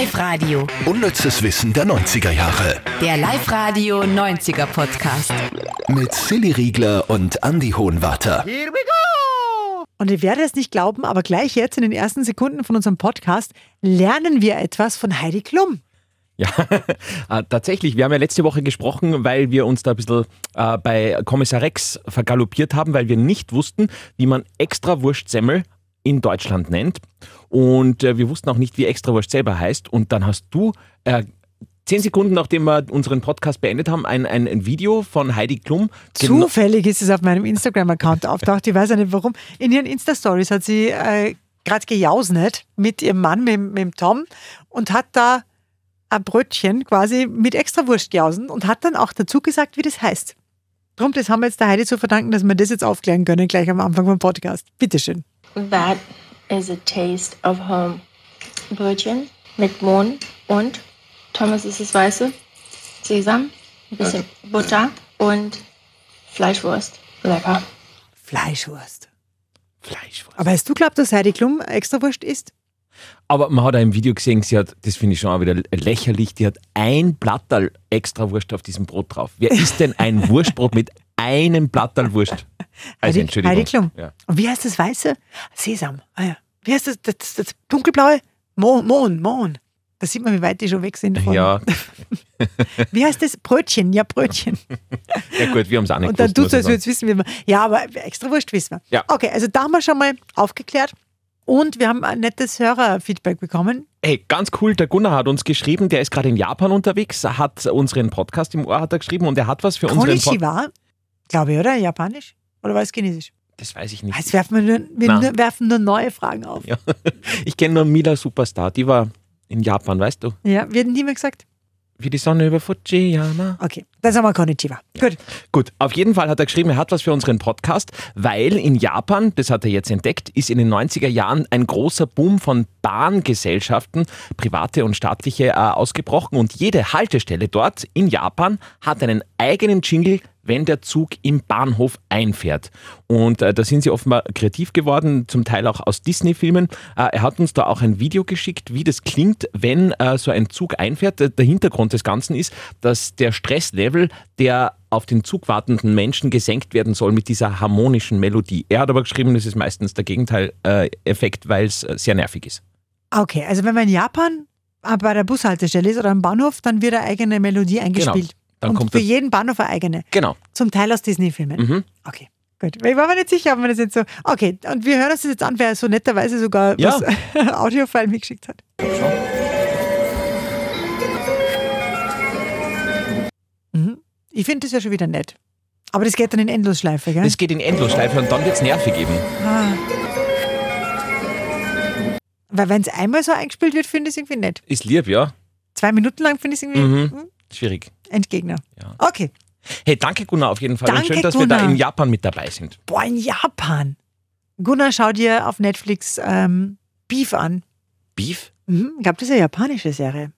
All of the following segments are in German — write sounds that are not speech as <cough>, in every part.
Live-Radio. Unnützes Wissen der 90er Jahre. Der Live-Radio 90er Podcast. Mit Silly Riegler und Andy Hohenwarter. Und ihr werdet es nicht glauben, aber gleich jetzt in den ersten Sekunden von unserem Podcast lernen wir etwas von Heidi Klum. Ja, <laughs> äh, tatsächlich. Wir haben ja letzte Woche gesprochen, weil wir uns da ein bisschen äh, bei Kommissar Rex vergaloppiert haben, weil wir nicht wussten, wie man Extrawurstsemmel in Deutschland nennt. Und äh, wir wussten auch nicht, wie Extrawurst selber heißt. Und dann hast du äh, zehn Sekunden, nachdem wir unseren Podcast beendet haben, ein, ein, ein Video von Heidi Klum. Zufällig ist es auf meinem Instagram-Account auftaucht. Ich weiß nicht warum. In ihren Insta-Stories hat sie äh, gerade gejausnet mit ihrem Mann, mit, mit dem Tom, und hat da ein Brötchen quasi mit Extrawurst gejausen und hat dann auch dazu gesagt, wie das heißt. Drum, das haben wir jetzt der Heidi zu verdanken, dass wir das jetzt aufklären können, gleich am Anfang vom Podcast. Bitteschön. That is a taste of home. Brötchen mit Mohn und, Thomas ist das Weiße, Sesam, ein bisschen Butter und Fleischwurst. Lecker. Fleischwurst. Fleischwurst. Aber hast du glaubt, dass Heidi Klum Extrawurst isst? Aber man hat auch im Video gesehen, sie hat, das finde ich schon auch wieder lächerlich, die hat ein Blatterl extra Wurst auf diesem Brot drauf. Wer isst denn ein <laughs> Wurstbrot mit einem Blatterl Wurst? <laughs> Also, Entschuldigung. Heidi Klum. Ja. Und wie heißt das Weiße? Sesam. Ah ja. Wie heißt das, das, das dunkelblaue? Mohn, Mohn, Mohn. Da sieht man, wie weit die schon weg sind. Von. Ja, <laughs> Wie heißt das? Brötchen, ja, Brötchen. ja gut, wir haben es auch nicht Und dann du, ich als sagen. würdest wissen, wie man. Ja, aber extra Wurst wissen wir. Ja. Okay, also da haben wir schon mal aufgeklärt. Und wir haben ein nettes Hörerfeedback bekommen. Hey, ganz cool, der Gunnar hat uns geschrieben, der ist gerade in Japan unterwegs, hat unseren Podcast im Ohr hat er geschrieben und er hat was für unseren Podcast. Glaube ich, oder? Japanisch? Oder war es Chinesisch? Das weiß ich nicht. Jetzt werfen wir, nur, wir nur, werfen nur neue Fragen auf. Ja. <laughs> Ich kenne nur Mila Superstar, die war in Japan, weißt du? Ja, wird niemand gesagt? Wie die Sonne über Fujiyama. Okay, dann sagen wir Konnichiwa. Gut. Gut, auf jeden Fall hat er geschrieben, er hat was für unseren Podcast, weil in Japan, das hat er jetzt entdeckt, ist in den 90er Jahren ein großer Boom von Bahngesellschaften, private und staatliche, äh, ausgebrochen und jede Haltestelle dort in Japan hat einen eigenen Jingle, wenn der Zug im Bahnhof einfährt. Und äh, da sind sie offenbar kreativ geworden, zum Teil auch aus Disney-Filmen. Äh, er hat uns da auch ein Video geschickt, wie das klingt, wenn äh, so ein Zug einfährt. Der, der Hintergrund des Ganzen ist, dass der Stresslevel der auf den Zug wartenden Menschen gesenkt werden soll mit dieser harmonischen Melodie. Er hat aber geschrieben, das ist meistens der Gegenteil-Effekt, weil es äh, sehr nervig ist. Okay, also wenn man in Japan äh, bei der Bushaltestelle ist oder am Bahnhof, dann wird eine eigene Melodie eingespielt. Dann Und kommt für jeden Bahnhof eine eigene. Genau. Zum Teil aus Disney-Filmen. Mhm. Okay, gut. Ich war mir nicht sicher, ob man das jetzt so. Okay, und wir hören uns das jetzt an, wer so netterweise sogar Ja. das <laughs> Audiofile mitgeschickt hat. Mhm. Ich finde das ja schon wieder nett. Aber das geht dann in Endlosschleife, gell? Das geht in Endlosschleife und dann wird es nervig eben. ah. Weil wenn es einmal so eingespielt wird, finde ich es irgendwie nett. Ist lieb, ja? Zwei Minuten lang finde ich es irgendwie Mhm. Schwierig. Entgegner. Ja. Okay. Hey, danke Gunnar auf jeden Fall. Danke, und schön, dass wir da Gunnar. in Japan mit dabei sind. Boah, in Japan. Gunnar, schau dir auf Netflix ähm, Beef an. Beef? Mhm, glaube, das eine japanische Serie.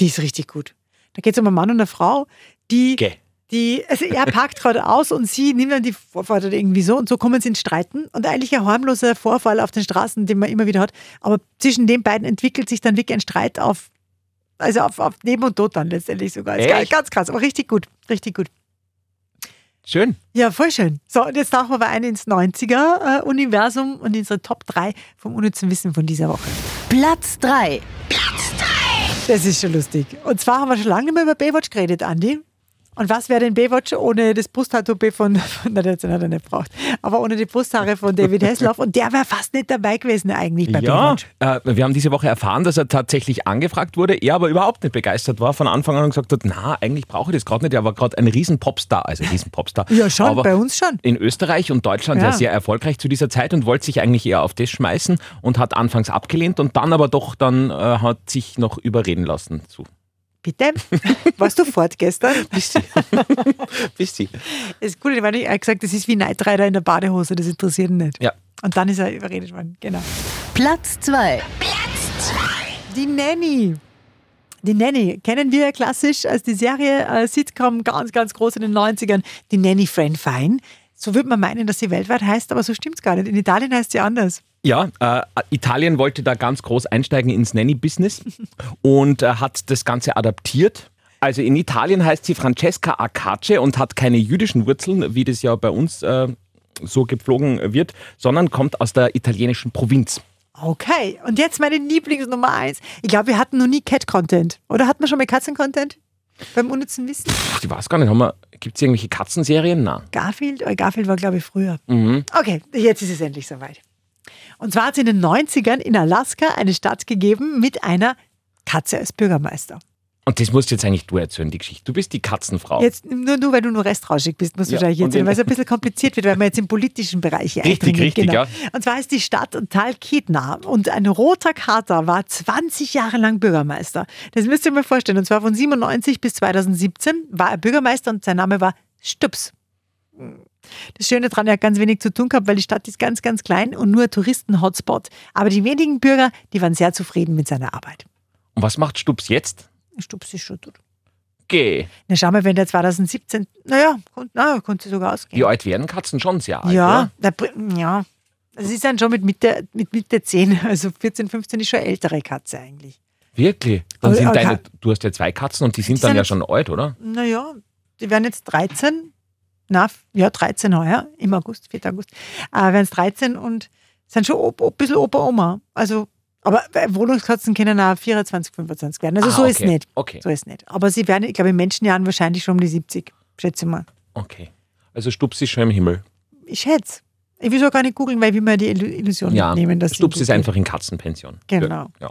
Die ist richtig gut. Da geht es um einen Mann und eine Frau, die, Geh. die also er parkt gerade aus und sie nimmt dann die Vorfahrt oder irgendwie so und so kommen sie ins Streiten und eigentlich ein harmloser Vorfall auf den Straßen, den man immer wieder hat. Aber zwischen den beiden entwickelt sich dann wirklich ein Streit auf, also auf, auf Leben und Tod dann letztendlich sogar. Ist Echt? ganz krass, aber richtig gut, richtig gut. Schön. Ja, voll schön. So, und jetzt tauchen wir aber ein ins 90er-Universum und unsere Top 3 vom unnützen Wissen von dieser Woche. Platz 3. Das ist schon lustig. Und zwar haben wir schon lange nicht mehr über Baywatch geredet, Andi. Und was wäre denn Baywatch ohne das Brusttattoo von, von das hat er nicht braucht, aber ohne die Brusthaare von David Hasselhoff und der wäre fast nicht dabei gewesen eigentlich bei Ja, Baywatch. äh, wir haben diese Woche erfahren, dass er tatsächlich angefragt wurde, er aber überhaupt nicht begeistert war von Anfang an und gesagt hat, na, eigentlich brauche ich das gerade nicht. Er war gerade ein riesen Popstar, also riesen Popstar. Ja, schon, aber bei uns schon. In Österreich und Deutschland ja. Ja. sehr erfolgreich zu dieser Zeit und wollte sich eigentlich eher auf das schmeißen und hat anfangs abgelehnt und dann aber doch dann äh, hat sich noch überreden lassen zu. Bitte? Warst du fort gestern? Bis sie. Bis sie. Das Gute, weil ich hat gesagt, das ist wie Neidreiter in der Badehose, das interessiert ihn nicht. Ja. Und dann ist er überredet worden, genau. Platz 2. Die Nanny. Die Nanny kennen wir ja klassisch als die Serie äh, Sitcom ganz, ganz groß in den 90ern. Die Nanny Fran Fine. So würde man meinen, dass sie weltweit heißt, aber so stimmt es gar nicht. In Italien heißt sie anders. Ja, äh, Italien wollte da ganz groß einsteigen ins Nanny-Business und äh, hat das Ganze adaptiert. Also in Italien heißt sie Francesca Acace und hat keine jüdischen Wurzeln, wie das ja bei uns äh, so gepflogen wird, sondern kommt aus der italienischen Provinz. Okay, und jetzt meine Lieblingsnummer eins. Ich glaube, wir hatten noch nie Cat-Content. Oder hatten wir schon mal Katzen-Content? Beim unnützen Wissen? Puh, ich weiß gar nicht, gibt es irgendwelche Katzenserien? Na. Garfield? Oh, Garfield war, glaube ich, früher. Okay, jetzt ist es endlich soweit. Und zwar hat es in den 90ern in Alaska eine Stadt gegeben mit einer Katze als Bürgermeister. Und das musst jetzt eigentlich du erzählen, die Geschichte. Du bist die Katzenfrau. Jetzt nur, nur weil du nur restrauschig bist, musst du Ja, wahrscheinlich erzählen, weil es ein bisschen kompliziert wird, weil wir jetzt im politischen Bereich Richtig, richtig, genau. ja. Und zwar ist die Stadt Talkeetna und ein roter Kater war 20 Jahre lang Bürgermeister. Das müsst ihr mir vorstellen. Und zwar von 97 bis 2017 war er Bürgermeister und sein Name war Stups. Das Schöne daran, er hat ganz wenig zu tun gehabt, weil die Stadt ist ganz, ganz klein und nur Touristen-Hotspot. Aber die wenigen Bürger, die waren sehr zufrieden mit seiner Arbeit. Und was macht Stups jetzt? Stups ist schon tot. Geh. Na, schau mal, wenn der 2017, naja, kon- na, konnte sogar ausgehen. Wie alt werden Katzen schon sehr alt? Ja, oder? ja. Also sie ist dann schon mit Mitte, mit Mitte 10, <laughs> also 14, 15 ist schon eine ältere Katze eigentlich. Wirklich? Dann sind aber deine, du hast ja zwei Katzen und die sind Die dann sind ja schon alt, oder? Naja, die werden jetzt 13, na, ja, 13 heuer, im August, 4. August, äh, werden es 13 und sind schon ob, ob, ein bisschen Opa, Oma. Also, aber äh, Wohnungskatzen können auch 24, 25 werden. Also Ah, so ist okay. nicht. Okay. So ist nicht. Aber sie werden, ich glaube, in Menschenjahren wahrscheinlich schon um die 70, schätze ich mal. Okay. Also Stups ist schon im Himmel. Ich schätze. Ich will so gar nicht googeln, weil will mir die Illu- Illusion Ja, nehmen. Dass sie Stups ist einfach in Katzenpension. Genau. Ja.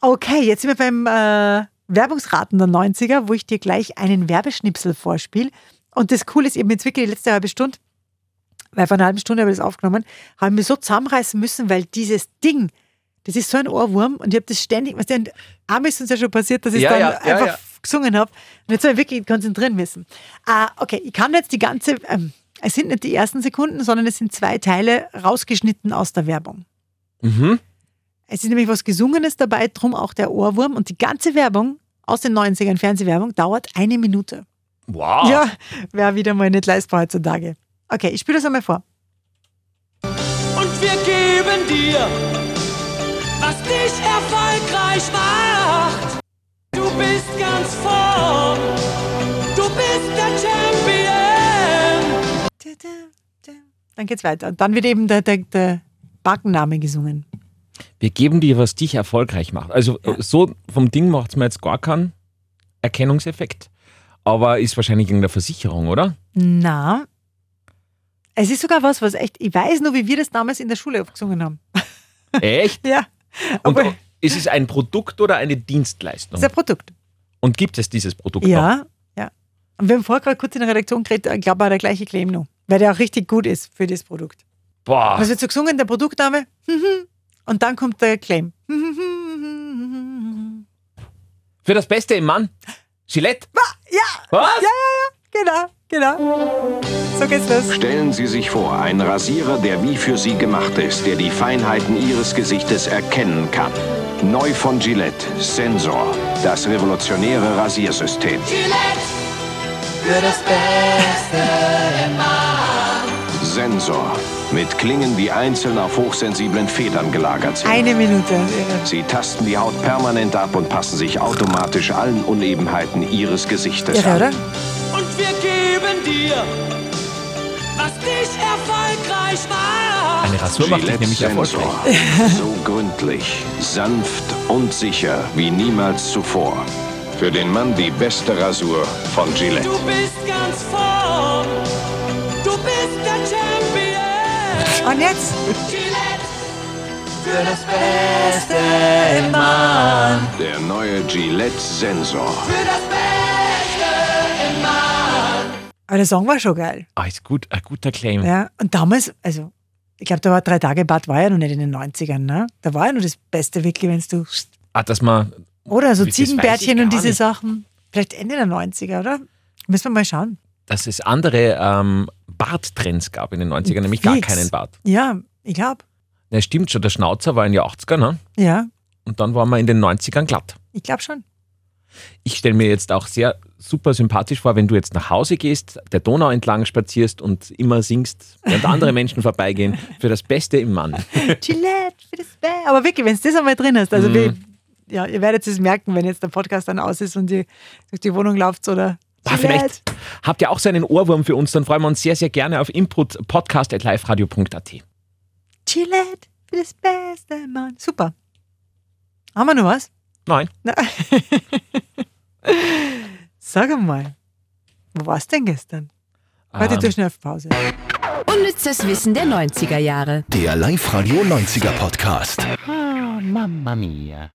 Okay, jetzt sind wir beim äh, Werbungsraten der 90er, wo ich dir gleich einen Werbeschnipsel vorspiele. Und das Coole ist eben jetzt wirklich die letzte halbe Stunde, weil vor einer halben Stunde habe ich das aufgenommen, haben wir so zusammenreißen müssen, weil dieses Ding, das ist so ein Ohrwurm und ich habe das ständig, was denn, einmal ist uns ja schon passiert, dass ich Ja, dann ja, einfach ja. gesungen habe und jetzt soll ich wirklich konzentrieren müssen. Ah, okay, ich kann jetzt die ganze, ähm, es sind nicht die ersten Sekunden, sondern es sind zwei Teile rausgeschnitten aus der Werbung. Mhm. Es ist nämlich was Gesungenes dabei, drum auch der Ohrwurm. Und die ganze Werbung aus den 90ern, Fernsehwerbung, dauert eine Minute. Wow. Ja, wäre wieder mal nicht leistbar heutzutage. Okay, ich spiele das einmal vor. und wir geben dir, was dich erfolgreich macht. Du bist ganz vorn, du bist der Champion. Dann geht's weiter. Und dann wird eben der, der, der Markenname gesungen. Wir geben dir, was dich erfolgreich macht. Also Ja. so vom Ding macht es mir jetzt gar keinen Erkennungseffekt. Aber ist wahrscheinlich irgendeine Versicherung, oder? Na, es ist sogar was, was echt, ich weiß nur, wie wir das damals in der Schule gesungen haben. Echt? <laughs> Ja, Und aber ist es ein Produkt oder eine Dienstleistung? das ist ein Produkt. Und gibt es dieses Produkt noch? Ja, ja. Und wir haben vorher gerade kurz in der Redaktion geredet, ich glaube, der gleiche Claim noch. Weil der auch richtig gut ist für das Produkt. Boah, Was wird so gesungen? Der Produktname? <laughs> Und dann kommt der Claim. <laughs> für das Beste im Mann? Gillette? Ja, Was? ja, ja, genau, genau. So geht's los. Stellen Sie sich vor, ein Rasierer, der wie für Sie gemacht ist, der die Feinheiten Ihres Gesichtes erkennen kann. Neu von Gillette, Sensor, das revolutionäre Rasiersystem. Für das Beste im Sensor, mit Klingen, die einzeln auf hochsensiblen Federn gelagert sind. Eine Minute. Sie tasten die Haut permanent ab und passen sich automatisch allen Unebenheiten Ihres Gesichtes Irre, oder? an. Und wir geben dich erfolgreich macht. Eine Rasur macht dich Gillette nämlich Sensor. erfolgreich. <laughs> So gründlich, sanft und sicher wie niemals zuvor. Für den Mann die beste Rasur von Gillette. Du bist ganz vorn, du bist der Champion. Und jetzt? Gillette, für das Beste im Mann. Der neue Gillette Sensor. Für das Beste. Aber der Song war schon geil. Ah, ist gut, ein guter Claim. Ja. Und damals, also, ich glaube, da war drei Tage Bad war ja noch nicht in den 90ern, ne? Da war ja nur das Beste wirklich, wenn du. Ah, dass man, Oder so Ziegenbärtchen und diese nicht. Sachen. Vielleicht Ende der 90er, oder? Müssen wir mal schauen. dass es andere ähm, Barttrends gab in den 90ern, nämlich gar keinen Bart. Ja, ich glaube. Ja, stimmt schon, der Schnauzer war in den 80ern, ne? Ja, Und dann waren wir in den 90ern glatt. ich glaube schon. Ich stelle mir jetzt auch sehr super sympathisch vor, wenn du jetzt nach Hause gehst, der Donau entlang spazierst und immer singst, während andere <laughs> Menschen vorbeigehen, für das Beste im Mann. Gillette für das Bär. Aber wirklich, wenn es das einmal drin ist, also Mhm. wie, ja, ihr werdet es merken, wenn jetzt der Podcast dann aus ist und ihr durch die Wohnung lauft oder Ah, vielleicht habt ihr auch so einen Ohrwurm für uns, dann freuen wir uns sehr, sehr gerne auf input podcast.liveradio.at. Gillette für das beste Mann. Super. Haben wir noch was? Nein, Na. <laughs> <laughs> Sag mal, wo warst denn gestern? Warte, Ähm. du schnell auf Pause. Unnützes Wissen der 90er Jahre. Der Live-Radio 90er Podcast. Ah, mamma mia.